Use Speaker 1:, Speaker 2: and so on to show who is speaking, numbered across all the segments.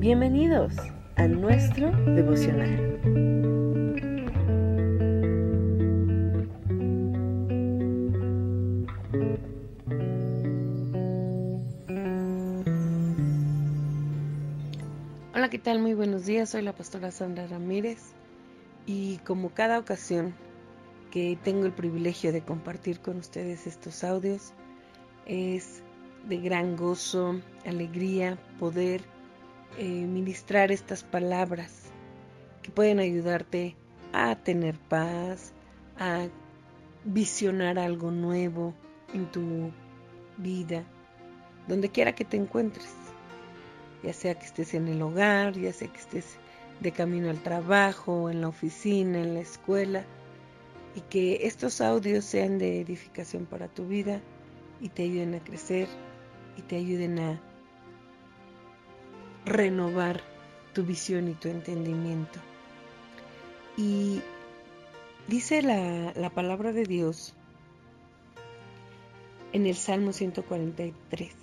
Speaker 1: Bienvenidos a nuestro devocional. Hola, ¿qué tal? Muy buenos días. Soy la pastora Sandra Ramírez y como cada ocasión que tengo el privilegio de compartir con ustedes estos audios, es de gran gozo, alegría poder eh, ministrar estas palabras que pueden ayudarte a tener paz, a visionar algo nuevo en tu vida, donde quiera que te encuentres, ya sea que estés en el hogar, ya sea que estés de camino al trabajo, en la oficina, en la escuela, y que estos audios sean de edificación para tu vida y te ayuden a crecer y te ayuden a renovar tu visión y tu entendimiento. Y dice la, la palabra de Dios en el Salmo 143,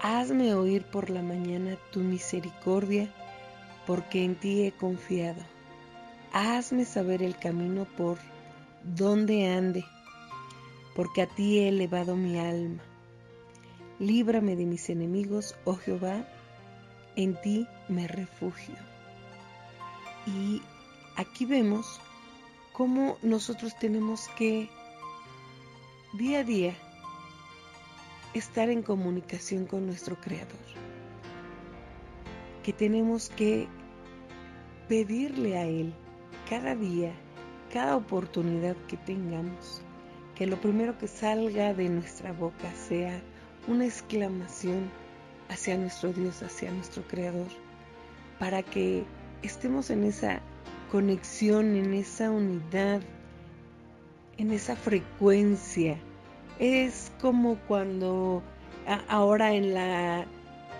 Speaker 1: Hazme oír por la mañana tu misericordia, porque en ti he confiado. Hazme saber el camino por donde ande, porque a ti he elevado mi alma. Líbrame de mis enemigos, oh Jehová, en ti me refugio. Y aquí vemos cómo nosotros tenemos que día a día estar en comunicación con nuestro Creador. Que tenemos que pedirle a Él cada día, cada oportunidad que tengamos, que lo primero que salga de nuestra boca sea una exclamación hacia nuestro Dios, hacia nuestro Creador, para que estemos en esa conexión, en esa unidad, en esa frecuencia. Es como cuando ahora en la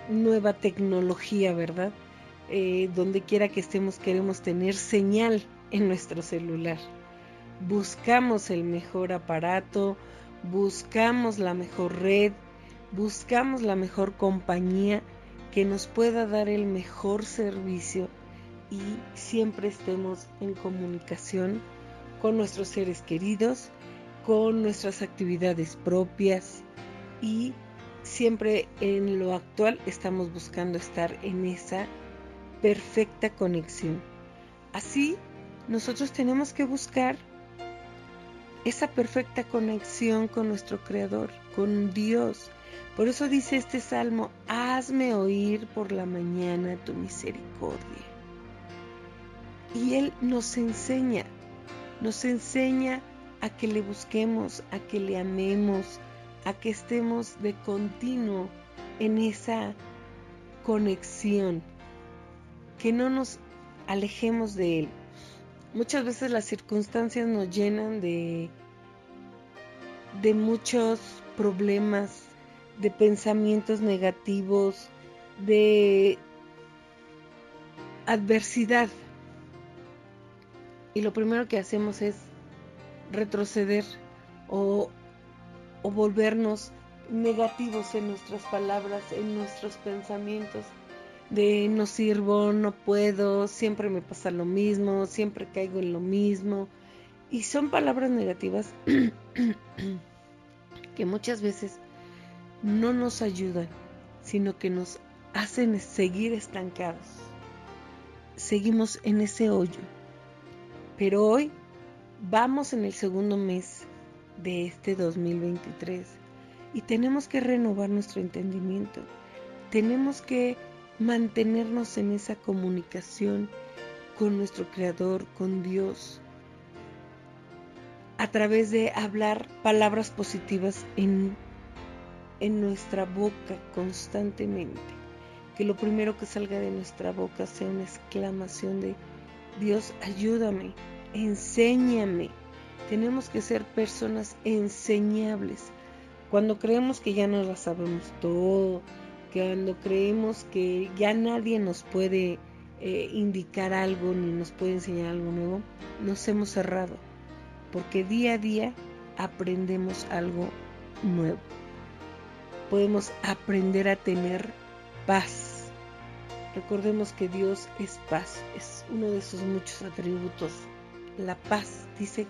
Speaker 1: nueva tecnología, ¿verdad? Eh, donde quiera que estemos queremos tener señal en nuestro celular. Buscamos el mejor aparato, buscamos la mejor red, buscamos la mejor compañía que nos pueda dar el mejor servicio y siempre estemos en comunicación con nuestros seres queridos, con nuestras actividades propias y siempre en lo actual estamos buscando estar en esa perfecta conexión. Así, nosotros tenemos que buscar esa perfecta conexión con nuestro Creador, con Dios, por eso dice este salmo, hazme oír por la mañana tu misericordia. Y Él nos enseña, nos enseña a que le busquemos, a que le amemos, a que estemos de continuo en esa conexión, que no nos alejemos de Él. Muchas veces las circunstancias nos llenan de, de muchos problemas de pensamientos negativos, de adversidad. Y lo primero que hacemos es retroceder o, o volvernos negativos en nuestras palabras, en nuestros pensamientos, de no sirvo, no puedo, siempre me pasa lo mismo, siempre caigo en lo mismo. Y son palabras negativas que muchas veces no nos ayudan, sino que nos hacen seguir estancados. Seguimos en ese hoyo. Pero hoy vamos en el segundo mes de este 2023 y tenemos que renovar nuestro entendimiento. Tenemos que mantenernos en esa comunicación con nuestro Creador, con Dios, a través de hablar palabras positivas en en nuestra boca constantemente. Que lo primero que salga de nuestra boca sea una exclamación de Dios, ayúdame, enséñame. Tenemos que ser personas enseñables. Cuando creemos que ya no la sabemos todo, cuando creemos que ya nadie nos puede eh, indicar algo ni nos puede enseñar algo nuevo, nos hemos cerrado. Porque día a día aprendemos algo nuevo podemos aprender a tener paz, Recordemos que Dios es paz, es uno de sus muchos atributos. La paz, dice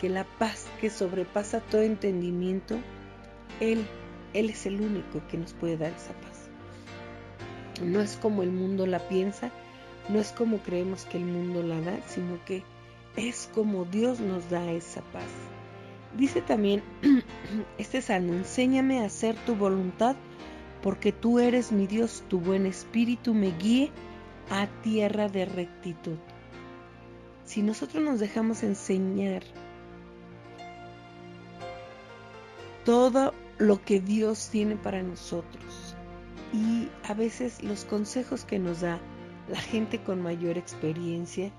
Speaker 1: que la paz que sobrepasa todo entendimiento, Él, Él es el único que nos puede dar esa paz. No es como el mundo la piensa, no es como creemos que el mundo la da, sino que es como Dios nos da esa paz. Dice también este salmo, enséñame a hacer tu voluntad, porque tú eres mi Dios, tu buen espíritu me guíe a tierra de rectitud. Si nosotros nos dejamos enseñar todo lo que Dios tiene para nosotros y a veces los consejos que nos da la gente con mayor experiencia,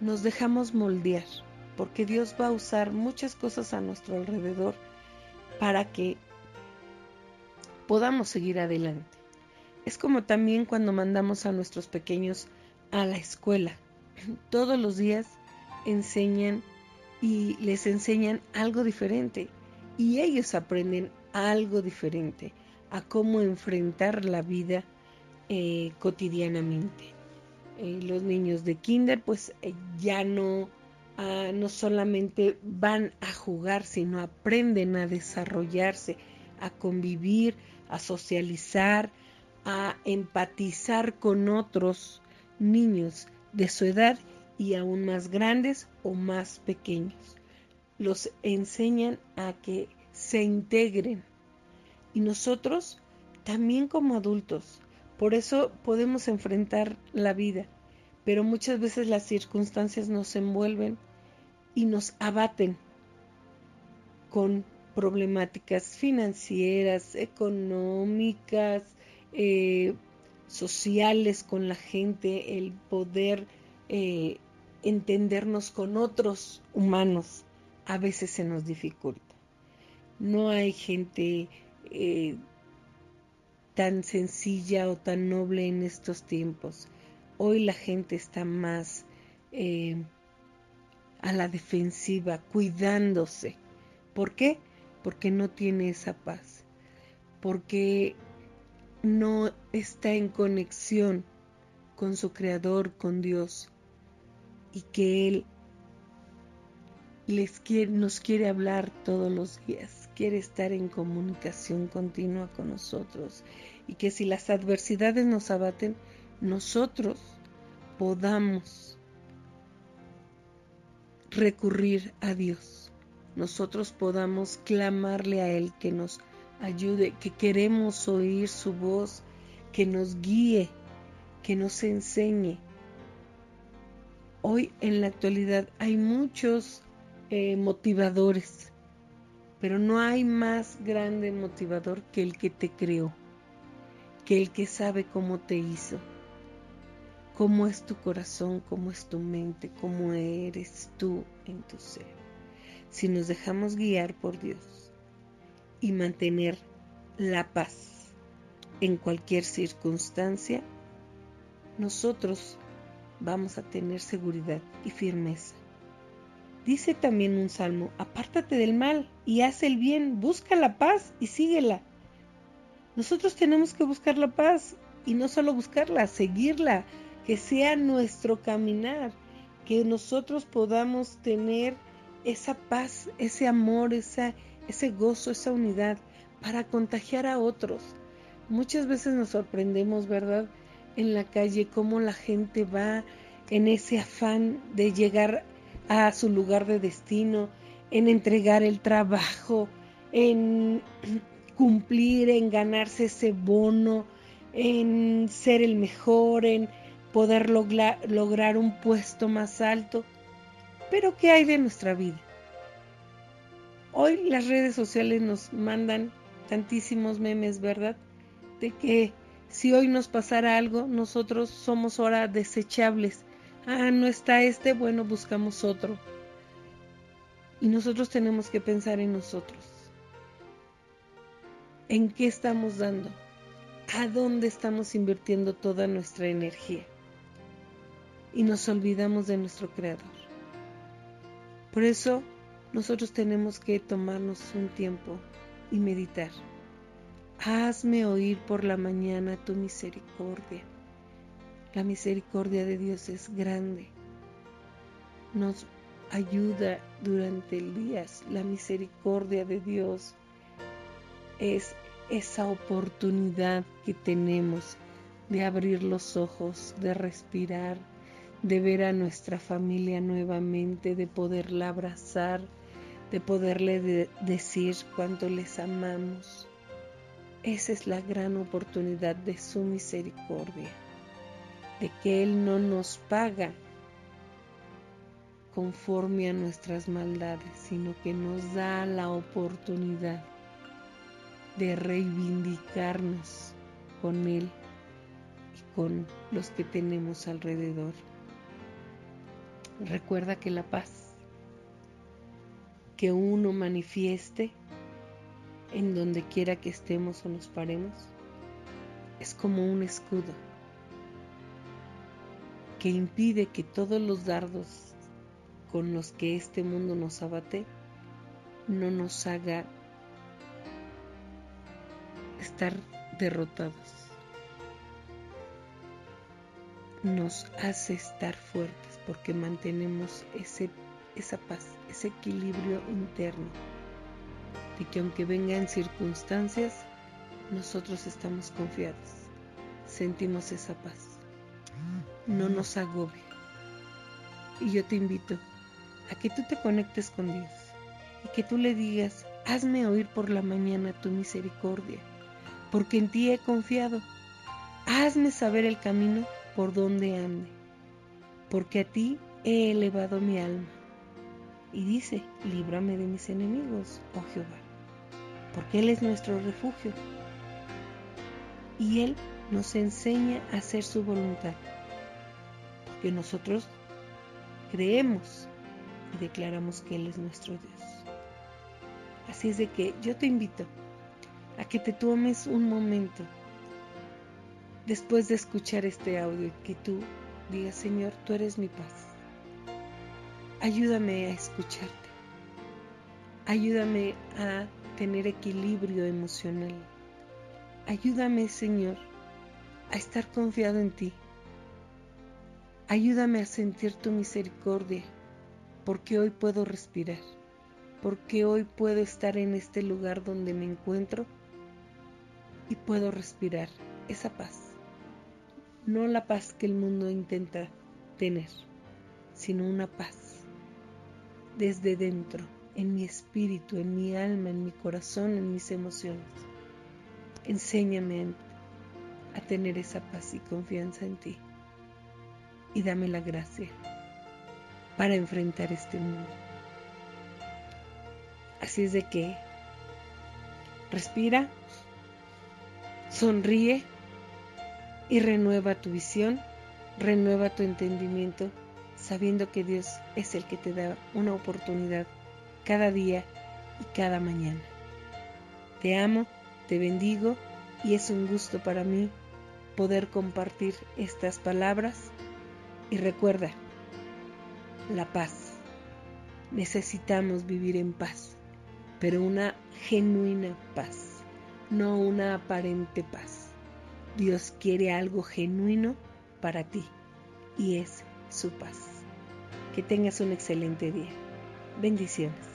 Speaker 1: nos dejamos moldear porque Dios va a usar muchas cosas a nuestro alrededor para que podamos seguir adelante. Es como también cuando mandamos a nuestros pequeños a la escuela. Todos los días enseñan y les enseñan algo diferente y ellos aprenden algo diferente a cómo enfrentar la vida eh, cotidianamente. Eh, los niños de kinder pues eh, ya no No solamente van a jugar, sino aprenden a desarrollarse, a convivir, a socializar, a empatizar con otros niños de su edad y aún más grandes o más pequeños. Los enseñan a que se integren. Y nosotros también como adultos. Por eso podemos enfrentar la vida pero muchas veces las circunstancias nos envuelven y nos abaten con problemáticas financieras, económicas, eh, sociales con la gente, el poder eh, entendernos con otros humanos, a veces se nos dificulta. No hay gente eh, tan sencilla o tan noble en estos tiempos. Hoy la gente está más eh, a la defensiva, cuidándose. ¿Por qué? Porque no tiene esa paz. Porque no está en conexión con su creador, con Dios. Y que Él les quiere, nos quiere hablar todos los días, quiere estar en comunicación continua con nosotros y que si las adversidades nos abaten, nosotros podamos recurrir a Dios, nosotros podamos clamarle a Él que nos ayude, que queremos oír su voz, que nos guíe, que nos enseñe. Hoy en la actualidad hay muchos eh, motivadores, pero no hay más grande motivador que el que te creó, que el que sabe cómo te hizo cómo es tu corazón, cómo es tu mente, cómo eres tú en tu ser. Si nos dejamos guiar por Dios y mantener la paz en cualquier circunstancia, nosotros vamos a tener seguridad y firmeza. Dice también un salmo, apártate del mal y haz el bien, busca la paz y síguela. Nosotros tenemos que buscar la paz y no solo buscarla, seguirla, que sea nuestro caminar, que nosotros podamos tener esa paz, ese amor, esa, ese gozo, esa unidad para contagiar a otros. Muchas veces nos sorprendemos, ¿verdad? En la calle, cómo la gente va en ese afán de llegar a su lugar de destino, en entregar el trabajo, en cumplir, en ganarse ese bono, en ser el mejor, en poder lograr un puesto más alto. Pero ¿qué hay de nuestra vida? Hoy las redes sociales nos mandan tantísimos memes, ¿verdad? De que si hoy nos pasara algo, nosotros somos ahora desechables. Ah, no está este, bueno, buscamos otro. Y nosotros tenemos que pensar en nosotros. ¿En qué estamos dando? ¿A dónde estamos invirtiendo toda nuestra energía? Y nos olvidamos de nuestro Creador. Por eso nosotros tenemos que tomarnos un tiempo y meditar. Hazme oír por la mañana tu misericordia La misericordia de Dios es grande. Nos ayuda durante el día. La misericordia de Dios es esa oportunidad que tenemos de abrir los ojos, de respirar, de ver a nuestra familia nuevamente, de poderla abrazar, de poderle decir cuánto les amamos. Esa es la gran oportunidad de su misericordia, de que Él no nos paga conforme a nuestras maldades, sino que nos da la oportunidad de reivindicarnos con Él y con los que tenemos alrededor. Recuerda que la paz que uno manifieste en donde quiera que estemos o nos paremos es como un escudo que impide que todos los dardos con los que este mundo nos abate no nos haga estar derrotados. Nos hace estar fuertes porque mantenemos ese, esa paz, ese equilibrio interno. De que aunque vengan circunstancias, nosotros estamos confiados. Sentimos esa paz. No nos agobia. Y yo te invito a que tú te conectes con Dios y que tú le digas, hazme oír por la mañana tu misericordia porque en ti he confiado. Hazme saber el camino por donde ande, porque a ti he elevado mi alma. Y dice, líbrame de mis enemigos, oh Jehová, porque Él es nuestro refugio. Y Él nos enseña a hacer su voluntad, porque nosotros creemos y declaramos que Él es nuestro Dios. Así es de que yo te invito a que te tomes un momento después de escuchar este audio y que tú digas, Señor, tú eres mi paz. Ayúdame a escucharte. Ayúdame a tener equilibrio emocional. Ayúdame, Señor, a estar confiado en ti. Ayúdame a sentir tu misericordia, porque hoy puedo respirar, porque hoy puedo estar en este lugar donde me encuentro y puedo respirar esa paz. No la paz que el mundo intenta tener, sino una paz desde dentro, en mi espíritu, en mi alma, en mi corazón, en mis emociones. Enséñame a tener esa paz y confianza en ti y dame la gracia para enfrentar este mundo. Así es de que respira Sonríe y renueva tu visión, renueva tu entendimiento, sabiendo que Dios es el que te da una oportunidad cada día y cada mañana. Te amo, te bendigo y es un gusto para mí poder compartir estas palabras y recuerda, la paz. Necesitamos vivir en paz, pero una genuina paz no una aparente paz. Dios quiere algo genuino para ti y es su paz. Que tengas un excelente día. Bendiciones.